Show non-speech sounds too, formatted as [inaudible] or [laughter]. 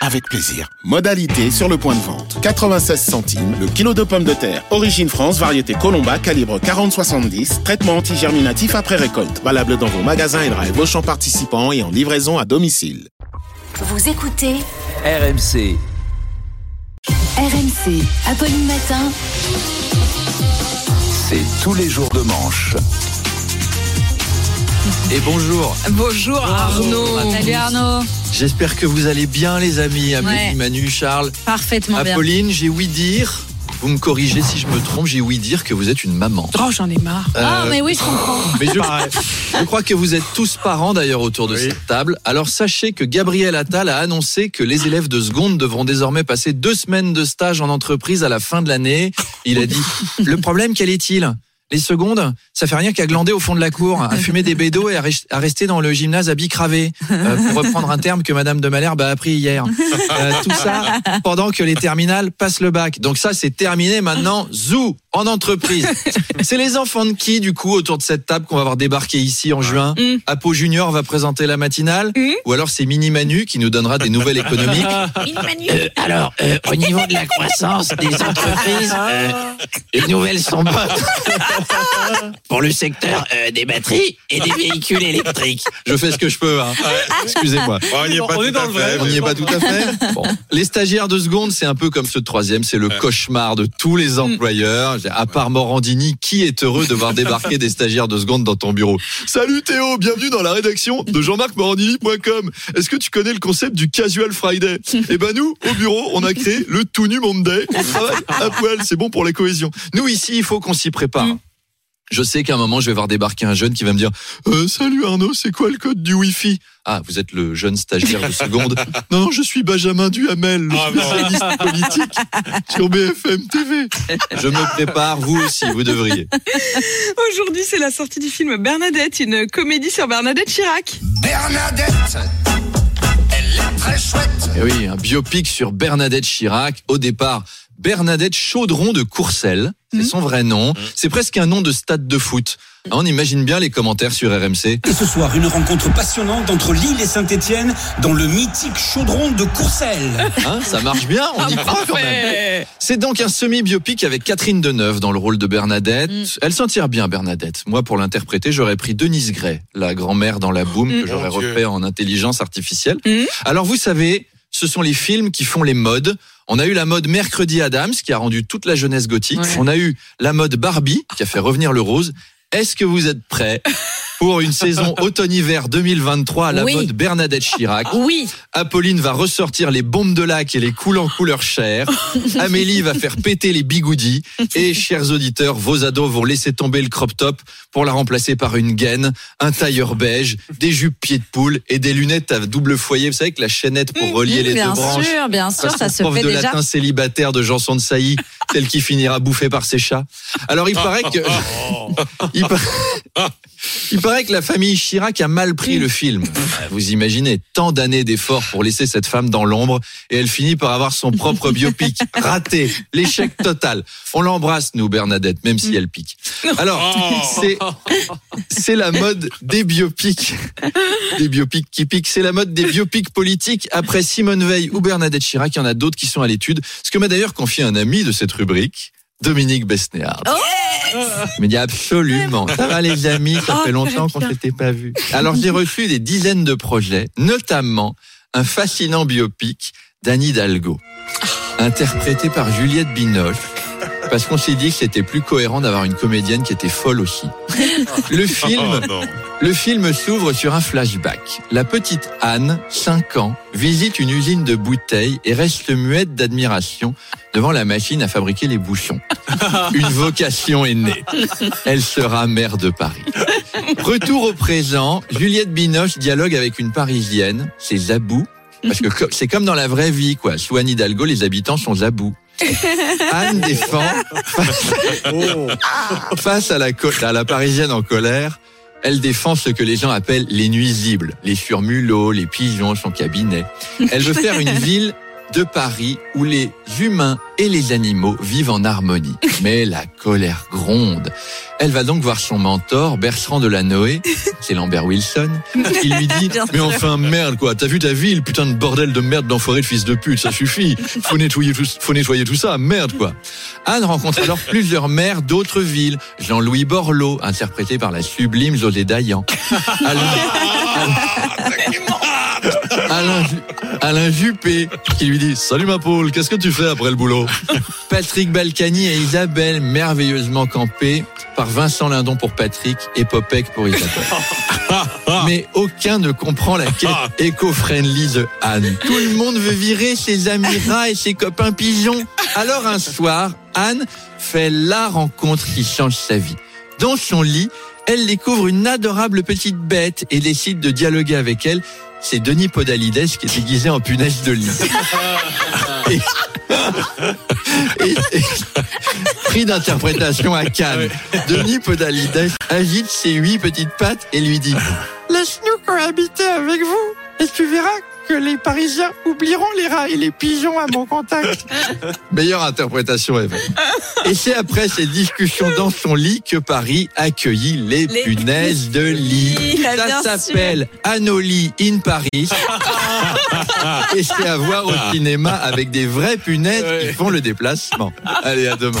avec plaisir. Modalité sur le point de vente. 96 centimes le kilo de pommes de terre. Origine France, variété Colomba, calibre 40-70. Traitement antigerminatif après récolte. Valable dans vos magasins et drive Auchan participants et en livraison à domicile. Vous écoutez RMC. RMC, Apolline Matin. C'est tous les jours de manche. Et bonjour. Bonjour Arnaud. Salut Arnaud. J'espère que vous allez bien, les amis. Amélie, Ouais. Manu, Charles. Parfaitement bien. Apolline, j'ai ouï dire, vous me corrigez si je me trompe, j'ai ouï dire que vous êtes une maman. Oh, j'en ai marre. Ah, Euh, mais oui, je comprends. [laughs] mais je, je crois que vous êtes tous parents d'ailleurs autour de cette table. Alors sachez que Gabriel Attal a annoncé que les élèves de seconde devront désormais passer deux semaines de stage en entreprise à la fin de l'année. Il a dit, [laughs] le problème, quel est-il? Les secondes, ça fait rien qu'à glander au fond de la cour, à [laughs] fumer des bédos et à, res- à rester dans le gymnase à bicravé, euh, pour reprendre un terme que Madame de Malherbe a appris hier. Euh, tout ça pendant que les terminales passent le bac. Donc ça, c'est terminé maintenant. Zou en entreprise. C'est les enfants de qui, du coup, autour de cette table qu'on va voir débarquer ici en juin? Mm. Apo Junior va présenter la matinale Mm. Ou alors c'est Mini Manu qui nous donnera des nouvelles économiques [laughs] Euh, alors, euh, au niveau de la croissance des entreprises, euh, les nouvelles sont bonnes [laughs] [laughs] pour le secteur euh, des batteries et des véhicules électriques. Je fais ce que je peux. Hein. Excusez-moi. On n'y est pas tout à fait. On n'y est pas tout à fait. Bon. Les stagiaires de seconde, c'est un peu comme ceux de troisième. C'est le cauchemar de tous les employeurs. À part Morandini, qui est heureux de voir débarquer des stagiaires de seconde dans ton bureau? Salut Théo, bienvenue dans la rédaction de jean-marc-morandini.com. Est-ce que tu connais le concept du casual Friday? Eh ben nous, au bureau, on a créé le tout nu Monday. On travaille à poil, c'est bon pour la cohésion. Nous ici, il faut qu'on s'y prépare. Je sais qu'à un moment, je vais voir débarquer un jeune qui va me dire euh, Salut Arnaud, c'est quoi le code du Wi-Fi? Ah, vous êtes le jeune stagiaire de seconde. [laughs] non, non, je suis Benjamin Duhamel, le Ah, non. spécialiste politique sur BFM TV. Je me prépare, vous aussi, vous devriez. Aujourd'hui, c'est la sortie du film Bernadette, une comédie sur Bernadette Chirac. Bernadette, elle est très chouette. Eh oui, un biopic sur Bernadette Chirac. Au départ, Bernadette Chaudron de Courcelles, c'est son vrai nom. C'est presque un nom de stade de foot. Ah, On imagine bien les commentaires sur RMC. Et ce soir, une rencontre passionnante entre Lille et Saint-Etienne dans le mythique chaudron de Courcelles. Hein, ça marche bien, on y croit quand même. C'est donc un semi-biopic avec Catherine Deneuve dans le rôle de Bernadette. Mm. Elle s'en tire bien, Bernadette. Moi, pour l'interpréter, j'aurais pris Denise Gray, la grand-mère dans la boum, que j'aurais refait en intelligence artificielle. Alors, vous savez, ce sont les films qui font les modes. On a eu la mode Mercredi Adams, qui a rendu toute la jeunesse gothique. Ouais. On a eu la mode Barbie, qui a fait revenir le rose. Est-ce que vous êtes prêts? Pour une saison [laughs] automne-hiver 2023 à la Oui. mode Bernadette Chirac [laughs] Oui. Apolline va ressortir les bombes de lac et les coules en couleur chair. [laughs] Amélie va faire péter les bigoudis. Et, chers auditeurs, vos ados vont laisser tomber le crop top pour la remplacer par une gaine, un tailleur beige, des jupes pieds de poule et des lunettes à double foyer. Vous savez, avec la chaînette pour relier les bien deux branches. sûr, bien sûr, ça se prof fait de déjà. latin célibataire de Janson de Sailly, tel qui finira bouffé par ses chats. Alors, il paraît que... [laughs] il, pa- il paraît que la famille Chirac a mal pris le film. Vous imaginez, tant d'années d'efforts pour laisser cette femme dans l'ombre et elle finit par avoir son propre biopic. Raté, l'échec total. On l'embrasse, nous, Bernadette, même si elle pique. Alors, c'est, c'est la mode des biopics. Des biopics qui piquent. C'est la mode des biopics politiques. Après Simone Veil ou Bernadette Chirac, il y en a d'autres qui sont à l'étude. Ce que m'a d'ailleurs confié un ami de cette rubrique. Dominique Besnéard. Il me dit absolument. Ça va les amis, ça Oh, fait longtemps qu'on s'était pas vus. Alors j'ai reçu des dizaines de projets, notamment un fascinant biopic d'Anne Hidalgo, interprété par Juliette Binoche. Parce qu'on s'est dit que c'était plus cohérent d'avoir une comédienne qui était folle aussi. [laughs] Le film, Oh, le film s'ouvre sur un flashback. La petite Anne, 5 ans, visite une usine de bouteilles et reste muette d'admiration devant la machine à fabriquer les bouchons. [laughs] Une vocation est née. Elle sera maire de Paris. Retour au présent, Juliette Binoche dialogue avec une Parisienne, c'est Zabou. Parce que c'est comme dans la vraie vie, quoi. Sous Anne Hidalgo, les habitants sont Zabou. [laughs] Anne défend face, [laughs] face à, la, à la Parisienne en colère Elle défend ce que les gens appellent les nuisibles, les surmulots, les pigeons, son cabinet. Elle veut faire une [laughs] ville de Paris où les humains et les animaux vivent en harmonie. [laughs] Mais la colère gronde. Elle va donc voir son mentor, Bertrand Delanoë, c'est Lambert Wilson, qui lui dit [laughs] Mais enfin, merde quoi, t'as vu ta ville, putain de bordel de merde d'enfoiré de fils de pute, ça suffit. Faut nettoyer tout, faut nettoyer tout ça, merde quoi. Anne rencontre alors plusieurs maires d'autres villes. Jean-Louis Borloo, interprété par la sublime José Dayan. [laughs] Alain, [laughs] Alain, Ju- Alain Juppé, qui lui dit Salut ma poule, qu'est-ce que tu fais après le boulot? [laughs] Patrick Balkany et Isabelle, merveilleusement campés par Vincent Lindon pour Patrick et Popek pour Isabelle. [laughs] Mais aucun ne comprend la quête éco-friendly de Anne. Tout le monde veut virer ses amis rats et ses copains pigeons. Alors un soir, Anne fait la rencontre qui change sa vie. Dans son lit, elle découvre une adorable petite bête et décide de dialoguer avec elle. C'est Denis Podalides qui est déguisé en punaise de lit. [laughs] Et- et- et- prix d'interprétation à Cannes. Denis Podalides agite ses huit petites pattes et lui dit Laisse-nous cohabiter avec vous et tu verras que les Parisiens oublieront les rats et les pigeons à mon contact. [laughs] Meilleure interprétation ever. Et c'est après ces discussions dans son lit que Paris accueillit les, Les punaises de lit. bien Ça s'appelle Anoli in Paris. [laughs] Et c'est à voir au cinéma avec des vraies punaises qui font le déplacement. Allez, à demain.